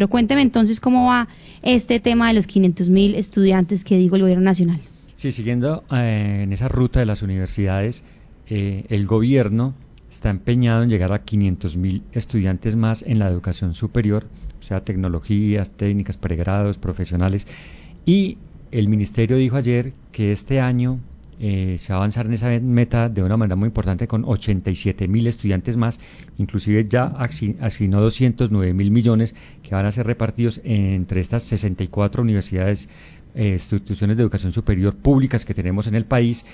Pero cuénteme entonces cómo va este tema de los 500 mil estudiantes que dijo el gobierno nacional. Sí, siguiendo eh, en esa ruta de las universidades, eh, el gobierno está empeñado en llegar a 500 mil estudiantes más en la educación superior, o sea, tecnologías, técnicas, pregrados, profesionales, y el ministerio dijo ayer que este año eh, se va a avanzar en esa meta de una manera muy importante con 87 mil estudiantes más, inclusive ya asignó 209 mil millones que van a ser repartidos entre estas 64 universidades, eh, instituciones de educación superior públicas que tenemos en el país.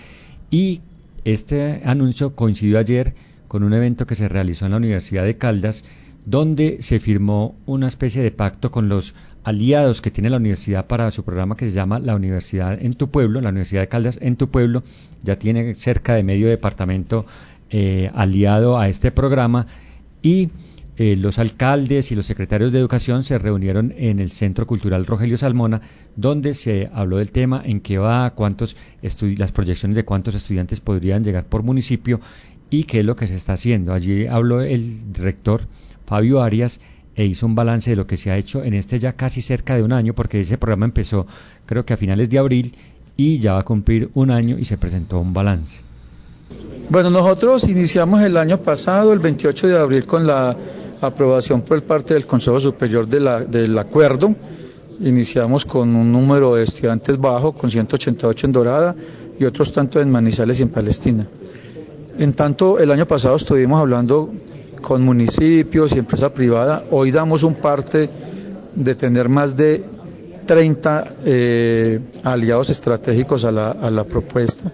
Y este anuncio coincidió ayer con un evento que se realizó en la Universidad de Caldas donde se firmó una especie de pacto con los aliados que tiene la universidad para su programa que se llama La Universidad en tu Pueblo, la Universidad de Caldas en tu Pueblo, ya tiene cerca de medio departamento eh, aliado a este programa y eh, los alcaldes y los secretarios de educación se reunieron en el Centro Cultural Rogelio Salmona, donde se habló del tema, en qué va, cuántos las proyecciones de cuántos estudiantes podrían llegar por municipio y qué es lo que se está haciendo. Allí habló el rector Fabio Arias e hizo un balance de lo que se ha hecho en este ya casi cerca de un año, porque ese programa empezó creo que a finales de abril y ya va a cumplir un año y se presentó un balance. Bueno, nosotros iniciamos el año pasado, el 28 de abril, con la aprobación por parte del Consejo Superior del acuerdo. Iniciamos con un número de estudiantes bajo, con 188 en Dorada y otros tanto en Manizales y en Palestina. En tanto, el año pasado estuvimos hablando con municipios y empresa privada. Hoy damos un parte de tener más de 30 eh, aliados estratégicos a la, a la propuesta.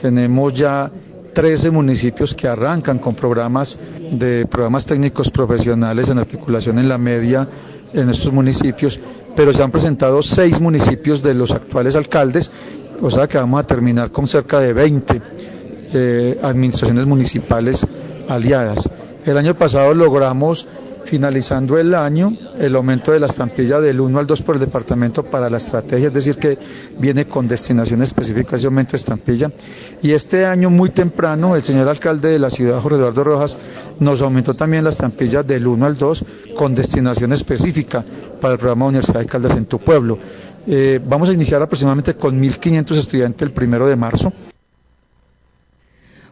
Tenemos ya 13 municipios que arrancan con programas de programas técnicos profesionales en articulación en la media en estos municipios, pero se han presentado seis municipios de los actuales alcaldes, o sea que vamos a terminar con cerca de 20 eh, administraciones municipales aliadas. El año pasado logramos, finalizando el año, el aumento de la estampilla del 1 al 2 por el departamento para la estrategia, es decir, que viene con destinación específica ese aumento de estampilla. Y este año, muy temprano, el señor alcalde de la ciudad, Jorge Eduardo Rojas, nos aumentó también la estampilla del 1 al 2 con destinación específica para el programa Universidad de Caldas en tu pueblo. Eh, vamos a iniciar aproximadamente con 1.500 estudiantes el primero de marzo.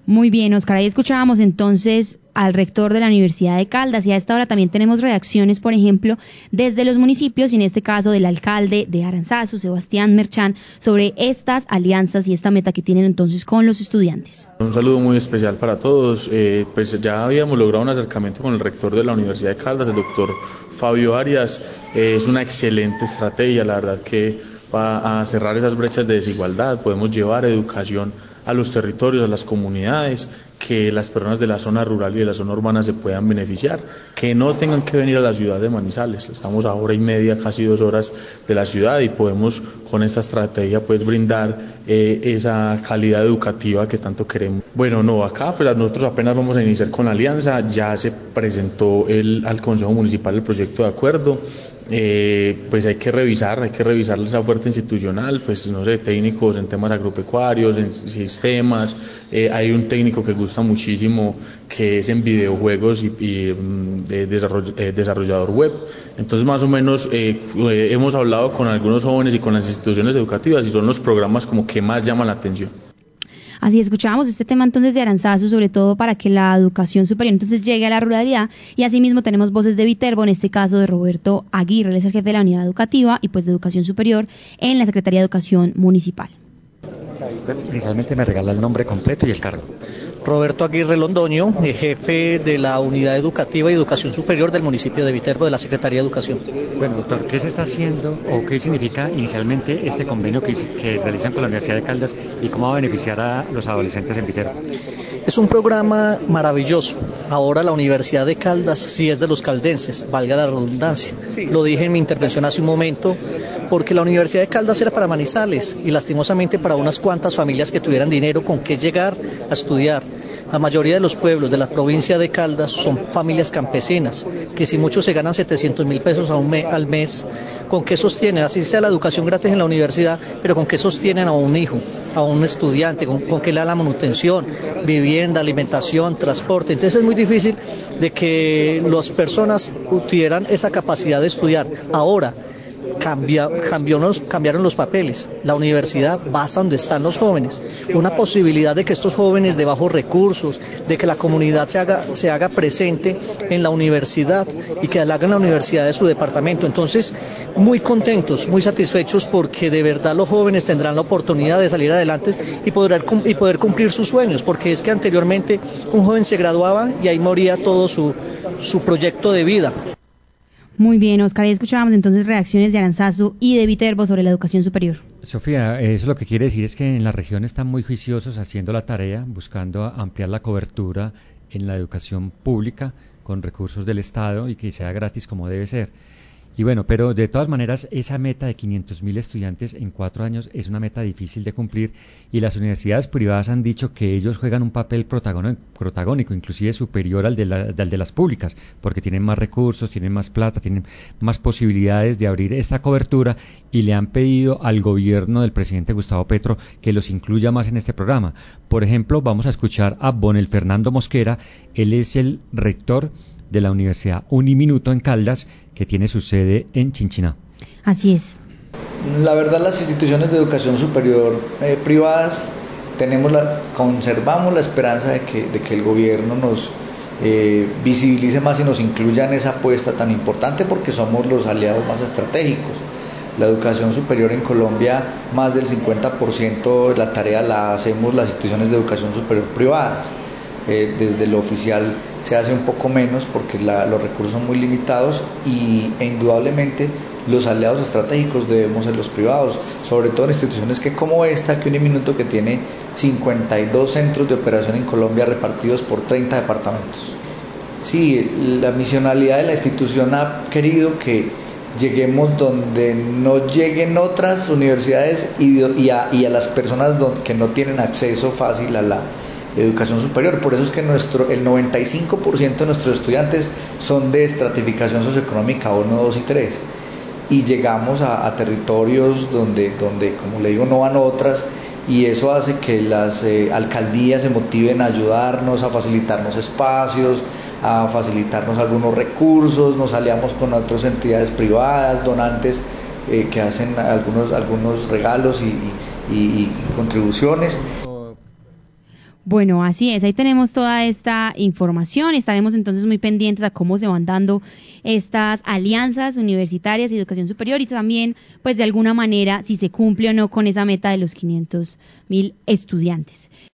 Muy bien, Oscar. Ahí escuchábamos entonces al rector de la Universidad de Caldas y a esta hora también tenemos reacciones, por ejemplo, desde los municipios y en este caso del alcalde de Aranzazu, Sebastián Merchán, sobre estas alianzas y esta meta que tienen entonces con los estudiantes. Un saludo muy especial para todos. Eh, pues ya habíamos logrado un acercamiento con el rector de la Universidad de Caldas, el doctor Fabio Arias. Eh, es una excelente estrategia, la verdad que a cerrar esas brechas de desigualdad. Podemos llevar educación a los territorios, a las comunidades, que las personas de la zona rural y de la zona urbana se puedan beneficiar, que no tengan que venir a la ciudad de Manizales. Estamos a hora y media, casi dos horas de la ciudad y podemos con esta estrategia pues brindar eh, esa calidad educativa que tanto queremos. Bueno, no, acá pues nosotros apenas vamos a iniciar con la alianza, ya se presentó el, al Consejo Municipal el proyecto de acuerdo, eh, pues hay que revisar, hay que revisar esa oferta institucional, pues no sé, técnicos en temas agropecuarios, en sistemas, eh, hay un técnico que gusta muchísimo que es en videojuegos y, mm, eh, desarrollador web, entonces más o menos hemos hablado con algunos jóvenes y con las instituciones educativas y son los programas como que más llaman la atención. Así escuchábamos este tema entonces de Aranzazu, sobre todo para que la educación superior entonces llegue a la ruralidad y asimismo tenemos voces de Viterbo, en este caso de Roberto Aguirre, él es el jefe de la unidad educativa y pues de educación superior en la Secretaría de Educación Municipal. Pues, me regala el nombre completo y el cargo. Roberto Aguirre Londoño, eh, jefe de la Unidad Educativa y Educación Superior del municipio de Viterbo de la Secretaría de Educación. Bueno, doctor, ¿qué se está haciendo o qué significa inicialmente este convenio que, que realizan con la Universidad de Caldas y cómo va a beneficiar a los adolescentes en Viterbo? Es un programa maravilloso. Ahora la Universidad de Caldas sí es de los caldenses, valga la redundancia. Lo dije en mi intervención hace un momento, porque la Universidad de Caldas era para Manizales y lastimosamente para unas cuantas familias que tuvieran dinero con qué llegar a estudiar. La mayoría de los pueblos de la provincia de Caldas son familias campesinas, que si muchos se ganan 700 mil pesos al mes, ¿con qué sostienen? Así sea la educación gratis en la universidad, pero ¿con qué sostienen a un hijo, a un estudiante? ¿Con, con qué le da la manutención, vivienda, alimentación, transporte? Entonces es muy difícil de que las personas tuvieran esa capacidad de estudiar. Ahora, cambió, cambiaron los papeles. La universidad va donde están los jóvenes. Una posibilidad de que estos jóvenes de bajos recursos, de que la comunidad se haga, se haga presente en la universidad y que la hagan la universidad de su departamento. Entonces, muy contentos, muy satisfechos porque de verdad los jóvenes tendrán la oportunidad de salir adelante y poder, y poder cumplir sus sueños, porque es que anteriormente un joven se graduaba y ahí moría todo su, su proyecto de vida. Muy bien, Oscar. Y escuchábamos entonces reacciones de Aranzazu y de Viterbo sobre la educación superior. Sofía, eso lo que quiere decir es que en la región están muy juiciosos haciendo la tarea, buscando ampliar la cobertura en la educación pública con recursos del Estado y que sea gratis como debe ser. Y bueno, pero de todas maneras, esa meta de 500.000 estudiantes en cuatro años es una meta difícil de cumplir y las universidades privadas han dicho que ellos juegan un papel protagónico, inclusive superior al de, al de las públicas, porque tienen más recursos, tienen más plata, tienen más posibilidades de abrir esta cobertura y le han pedido al gobierno del presidente Gustavo Petro que los incluya más en este programa. Por ejemplo, vamos a escuchar a Bonel Fernando Mosquera, él es el rector de la Universidad Uniminuto en Caldas, que tiene su sede en Chinchiná. Así es. La verdad, las instituciones de educación superior eh, privadas tenemos la, conservamos la esperanza de que, de que el gobierno nos eh, visibilice más y nos incluya en esa apuesta tan importante porque somos los aliados más estratégicos. La educación superior en Colombia, más del 50% de la tarea la hacemos las instituciones de educación superior privadas. Eh, desde lo oficial se hace un poco menos porque los recursos son muy limitados y, e indudablemente los aliados estratégicos debemos ser los privados, sobre todo en instituciones que como esta, que un minuto que tiene 52 centros de operación en Colombia repartidos por 30 departamentos. Sí, la misionalidad de la institución ha querido que lleguemos donde no lleguen otras universidades y, a, y a, las personas que no tienen acceso fácil a la educación superior. Por eso es que nuestro, el 95% de nuestros estudiantes son de estratificación socioeconómica 1, 2 y 3. Y llegamos a, territorios donde, donde, como le digo, no van otras y eso hace que las eh, alcaldías se motiven a ayudarnos, a facilitarnos espacios, a facilitarnos algunos recursos, nos aliamos con otras entidades privadas, donantes eh, que hacen algunos, algunos regalos y contribuciones. Bueno, así es, ahí tenemos toda esta información. Estaremos entonces muy pendientes a cómo se van dando estas alianzas universitarias y educación superior y también, pues de alguna manera, si se cumple o no con esa meta de los 500 mil estudiantes.